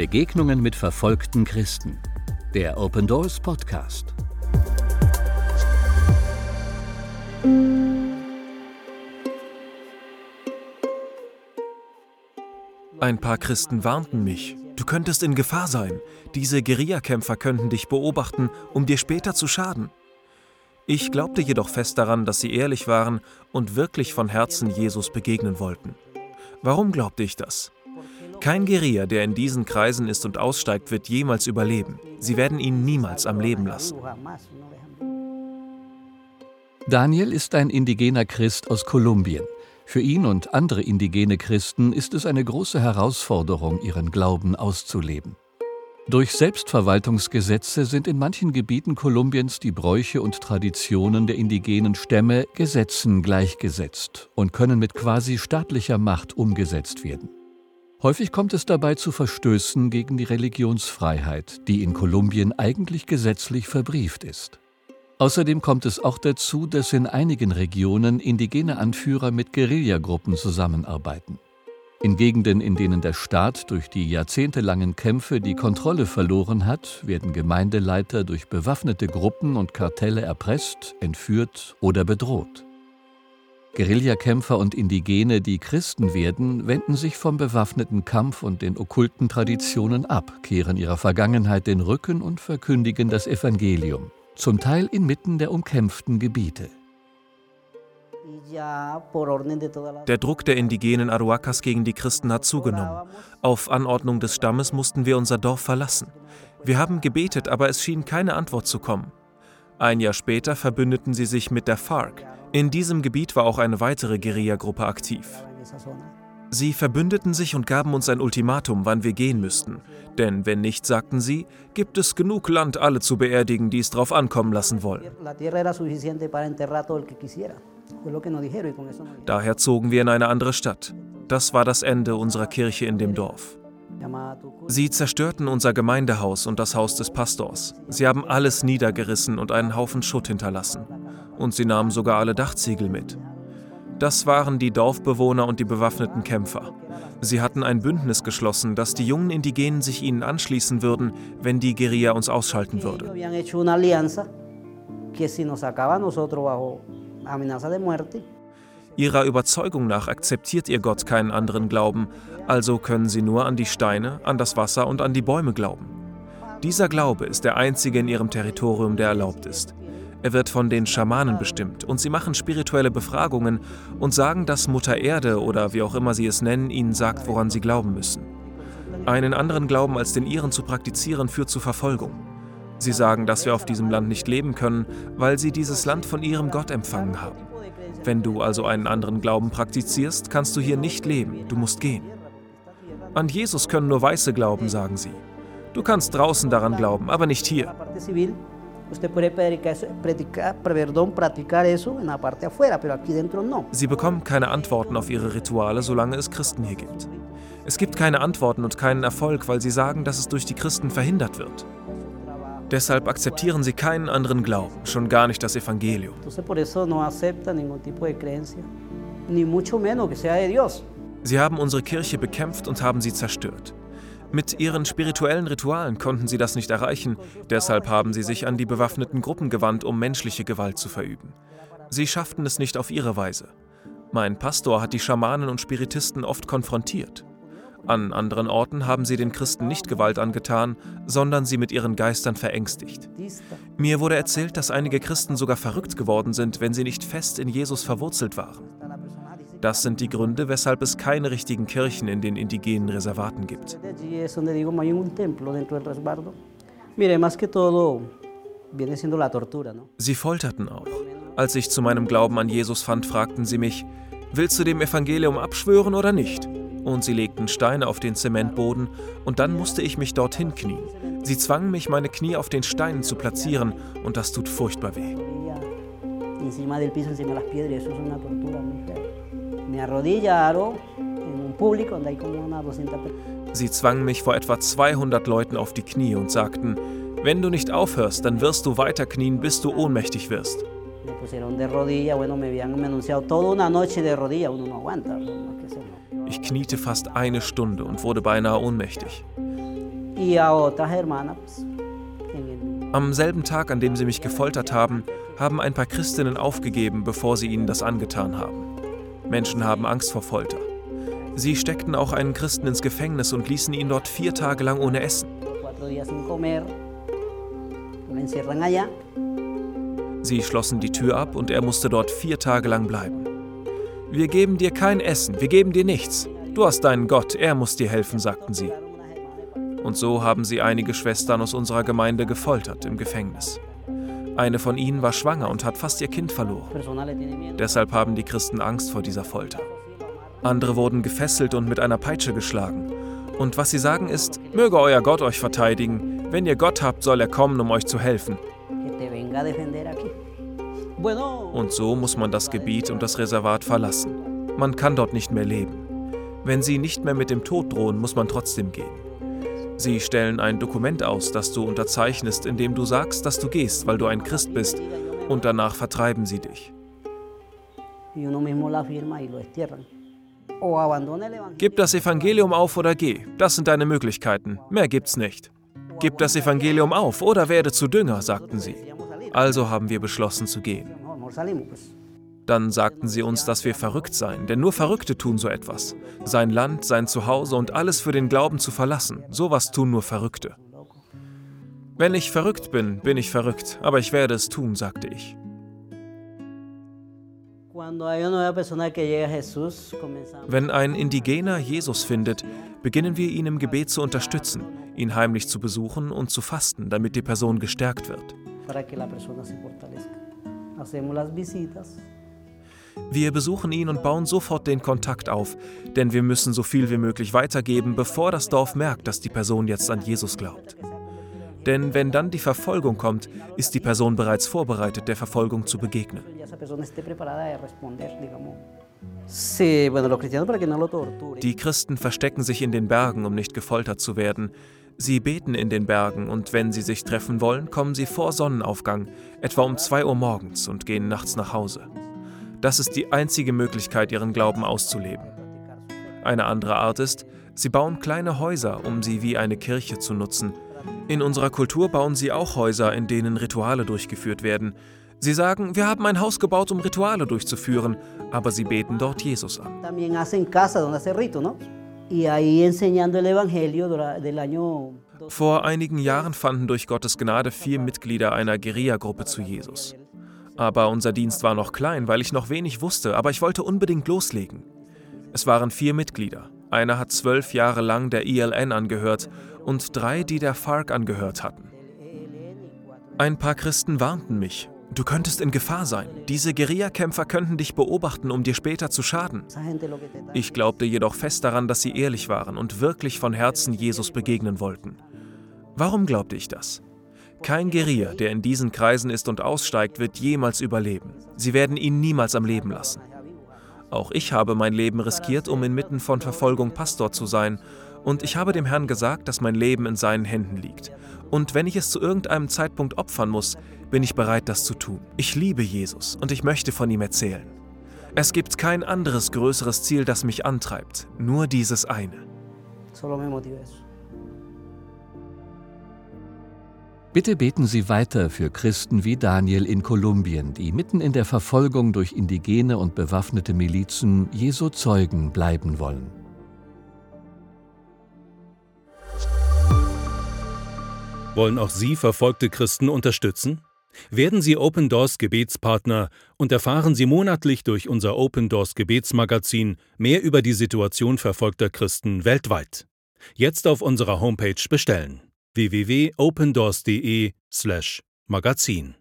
Begegnungen mit verfolgten Christen. Der Open Doors Podcast. Ein paar Christen warnten mich. Du könntest in Gefahr sein. Diese Guerillakämpfer könnten dich beobachten, um dir später zu schaden. Ich glaubte jedoch fest daran, dass sie ehrlich waren und wirklich von Herzen Jesus begegnen wollten. Warum glaubte ich das? Kein Guerilla, der in diesen Kreisen ist und aussteigt, wird jemals überleben. Sie werden ihn niemals am Leben lassen. Daniel ist ein indigener Christ aus Kolumbien. Für ihn und andere indigene Christen ist es eine große Herausforderung, ihren Glauben auszuleben. Durch Selbstverwaltungsgesetze sind in manchen Gebieten Kolumbiens die Bräuche und Traditionen der indigenen Stämme Gesetzen gleichgesetzt und können mit quasi staatlicher Macht umgesetzt werden. Häufig kommt es dabei zu Verstößen gegen die Religionsfreiheit, die in Kolumbien eigentlich gesetzlich verbrieft ist. Außerdem kommt es auch dazu, dass in einigen Regionen indigene Anführer mit Guerillagruppen zusammenarbeiten. In Gegenden, in denen der Staat durch die jahrzehntelangen Kämpfe die Kontrolle verloren hat, werden Gemeindeleiter durch bewaffnete Gruppen und Kartelle erpresst, entführt oder bedroht. Guerillakämpfer und Indigene, die Christen werden, wenden sich vom bewaffneten Kampf und den okkulten Traditionen ab, kehren ihrer Vergangenheit den Rücken und verkündigen das Evangelium zum Teil inmitten der umkämpften Gebiete. Der Druck der indigenen Aruacas gegen die Christen hat zugenommen. Auf Anordnung des Stammes mussten wir unser Dorf verlassen. Wir haben gebetet, aber es schien keine Antwort zu kommen. Ein Jahr später verbündeten sie sich mit der FARC. In diesem Gebiet war auch eine weitere Guerillagruppe aktiv. Sie verbündeten sich und gaben uns ein Ultimatum, wann wir gehen müssten. Denn wenn nicht, sagten sie, gibt es genug Land, alle zu beerdigen, die es drauf ankommen lassen wollen. Daher zogen wir in eine andere Stadt. Das war das Ende unserer Kirche in dem Dorf. Sie zerstörten unser Gemeindehaus und das Haus des Pastors. Sie haben alles niedergerissen und einen Haufen Schutt hinterlassen. Und sie nahmen sogar alle Dachziegel mit. Das waren die Dorfbewohner und die bewaffneten Kämpfer. Sie hatten ein Bündnis geschlossen, dass die jungen Indigenen sich ihnen anschließen würden, wenn die Guerilla uns ausschalten würde. Ihrer Überzeugung nach akzeptiert ihr Gott keinen anderen Glauben, also können sie nur an die Steine, an das Wasser und an die Bäume glauben. Dieser Glaube ist der einzige in ihrem Territorium, der erlaubt ist. Er wird von den Schamanen bestimmt und sie machen spirituelle Befragungen und sagen, dass Mutter Erde oder wie auch immer sie es nennen, ihnen sagt, woran sie glauben müssen. Einen anderen Glauben als den ihren zu praktizieren führt zu Verfolgung. Sie sagen, dass wir auf diesem Land nicht leben können, weil sie dieses Land von ihrem Gott empfangen haben. Wenn du also einen anderen Glauben praktizierst, kannst du hier nicht leben, du musst gehen. An Jesus können nur Weiße glauben, sagen sie. Du kannst draußen daran glauben, aber nicht hier. Usted puede predicar, perdón, practicar eso en la parte afuera, pero aquí dentro no. Sie bekommen keine Antworten auf ihre Rituale, solange es Christen hier gibt. Es gibt keine Antworten und keinen Erfolg, weil sie sagen, dass es durch die Christen verhindert wird. Deshalb akzeptieren sie keinen anderen Glauben, schon gar nicht das Evangelium. Sie haben unsere Kirche bekämpft und haben sie zerstört. Mit ihren spirituellen Ritualen konnten sie das nicht erreichen, deshalb haben sie sich an die bewaffneten Gruppen gewandt, um menschliche Gewalt zu verüben. Sie schafften es nicht auf ihre Weise. Mein Pastor hat die Schamanen und Spiritisten oft konfrontiert. An anderen Orten haben sie den Christen nicht Gewalt angetan, sondern sie mit ihren Geistern verängstigt. Mir wurde erzählt, dass einige Christen sogar verrückt geworden sind, wenn sie nicht fest in Jesus verwurzelt waren. Das sind die Gründe, weshalb es keine richtigen Kirchen in den indigenen Reservaten gibt. Sie folterten auch. Als ich zu meinem Glauben an Jesus fand, fragten sie mich, willst du dem Evangelium abschwören oder nicht? Und sie legten Steine auf den Zementboden und dann musste ich mich dorthin knien. Sie zwangen mich, meine Knie auf den Steinen zu platzieren und das tut furchtbar weh. Encima del piso, encima de las piedras, eso es una tortura muy fea. Sie zwangen mich vor etwa 200 Leuten auf die Knie und sagten, wenn du nicht aufhörst, dann wirst du weiter knien, bis du ohnmächtig wirst. Ich kniete fast eine Stunde und wurde beinahe ohnmächtig. Am selben Tag, an dem sie mich gefoltert haben, haben ein paar Christinnen aufgegeben, bevor sie ihnen das angetan haben. Menschen haben Angst vor Folter. Sie steckten auch einen Christen ins Gefängnis und ließen ihn dort vier Tage lang ohne Essen. Sie schlossen die Tür ab und er musste dort vier Tage lang bleiben. Wir geben dir kein Essen, wir geben dir nichts. Du hast deinen Gott, er muss dir helfen, sagten sie. Und so haben sie einige Schwestern aus unserer Gemeinde gefoltert im Gefängnis. Eine von ihnen war schwanger und hat fast ihr Kind verloren. Deshalb haben die Christen Angst vor dieser Folter. Andere wurden gefesselt und mit einer Peitsche geschlagen. Und was sie sagen ist, möge euer Gott euch verteidigen. Wenn ihr Gott habt, soll er kommen, um euch zu helfen. Und so muss man das Gebiet und das Reservat verlassen. Man kann dort nicht mehr leben. Wenn sie nicht mehr mit dem Tod drohen, muss man trotzdem gehen. Sie stellen ein Dokument aus, das du unterzeichnest, in dem du sagst, dass du gehst, weil du ein Christ bist, und danach vertreiben sie dich. Gib das Evangelium auf oder geh. Das sind deine Möglichkeiten. Mehr gibt's nicht. Gib das Evangelium auf oder werde zu Dünger, sagten sie. Also haben wir beschlossen zu gehen. Dann sagten sie uns, dass wir verrückt seien, denn nur Verrückte tun so etwas. Sein Land, sein Zuhause und alles für den Glauben zu verlassen, sowas tun nur Verrückte. Wenn ich verrückt bin, bin ich verrückt, aber ich werde es tun, sagte ich. Wenn ein Indigener Jesus findet, beginnen wir ihn im Gebet zu unterstützen, ihn heimlich zu besuchen und zu fasten, damit die Person gestärkt wird. Wir besuchen ihn und bauen sofort den Kontakt auf, denn wir müssen so viel wie möglich weitergeben, bevor das Dorf merkt, dass die Person jetzt an Jesus glaubt. Denn wenn dann die Verfolgung kommt, ist die Person bereits vorbereitet, der Verfolgung zu begegnen. Die Christen verstecken sich in den Bergen, um nicht gefoltert zu werden. Sie beten in den Bergen und wenn sie sich treffen wollen, kommen sie vor Sonnenaufgang, etwa um 2 Uhr morgens und gehen nachts nach Hause. Das ist die einzige Möglichkeit, ihren Glauben auszuleben. Eine andere Art ist, sie bauen kleine Häuser, um sie wie eine Kirche zu nutzen. In unserer Kultur bauen sie auch Häuser, in denen Rituale durchgeführt werden. Sie sagen, wir haben ein Haus gebaut, um Rituale durchzuführen, aber sie beten dort Jesus an. Vor einigen Jahren fanden durch Gottes Gnade vier Mitglieder einer Guerilla-Gruppe zu Jesus. Aber unser Dienst war noch klein, weil ich noch wenig wusste, aber ich wollte unbedingt loslegen. Es waren vier Mitglieder. Einer hat zwölf Jahre lang der ILN angehört und drei, die der FARC angehört hatten. Ein paar Christen warnten mich. Du könntest in Gefahr sein. Diese Guerillakämpfer könnten dich beobachten, um dir später zu schaden. Ich glaubte jedoch fest daran, dass sie ehrlich waren und wirklich von Herzen Jesus begegnen wollten. Warum glaubte ich das? Kein Gerier, der in diesen Kreisen ist und aussteigt, wird jemals überleben. Sie werden ihn niemals am Leben lassen. Auch ich habe mein Leben riskiert, um inmitten von Verfolgung Pastor zu sein, und ich habe dem Herrn gesagt, dass mein Leben in seinen Händen liegt. Und wenn ich es zu irgendeinem Zeitpunkt opfern muss, bin ich bereit, das zu tun. Ich liebe Jesus und ich möchte von ihm erzählen. Es gibt kein anderes größeres Ziel, das mich antreibt, nur dieses eine. Solo me motiva eso. Bitte beten Sie weiter für Christen wie Daniel in Kolumbien, die mitten in der Verfolgung durch indigene und bewaffnete Milizen Jesu Zeugen bleiben wollen. Wollen auch Sie verfolgte Christen unterstützen? Werden Sie Open Doors Gebetspartner und erfahren Sie monatlich durch unser Open Doors Gebetsmagazin mehr über die Situation verfolgter Christen weltweit. Jetzt auf unserer Homepage bestellen www.opendoors.de/magazin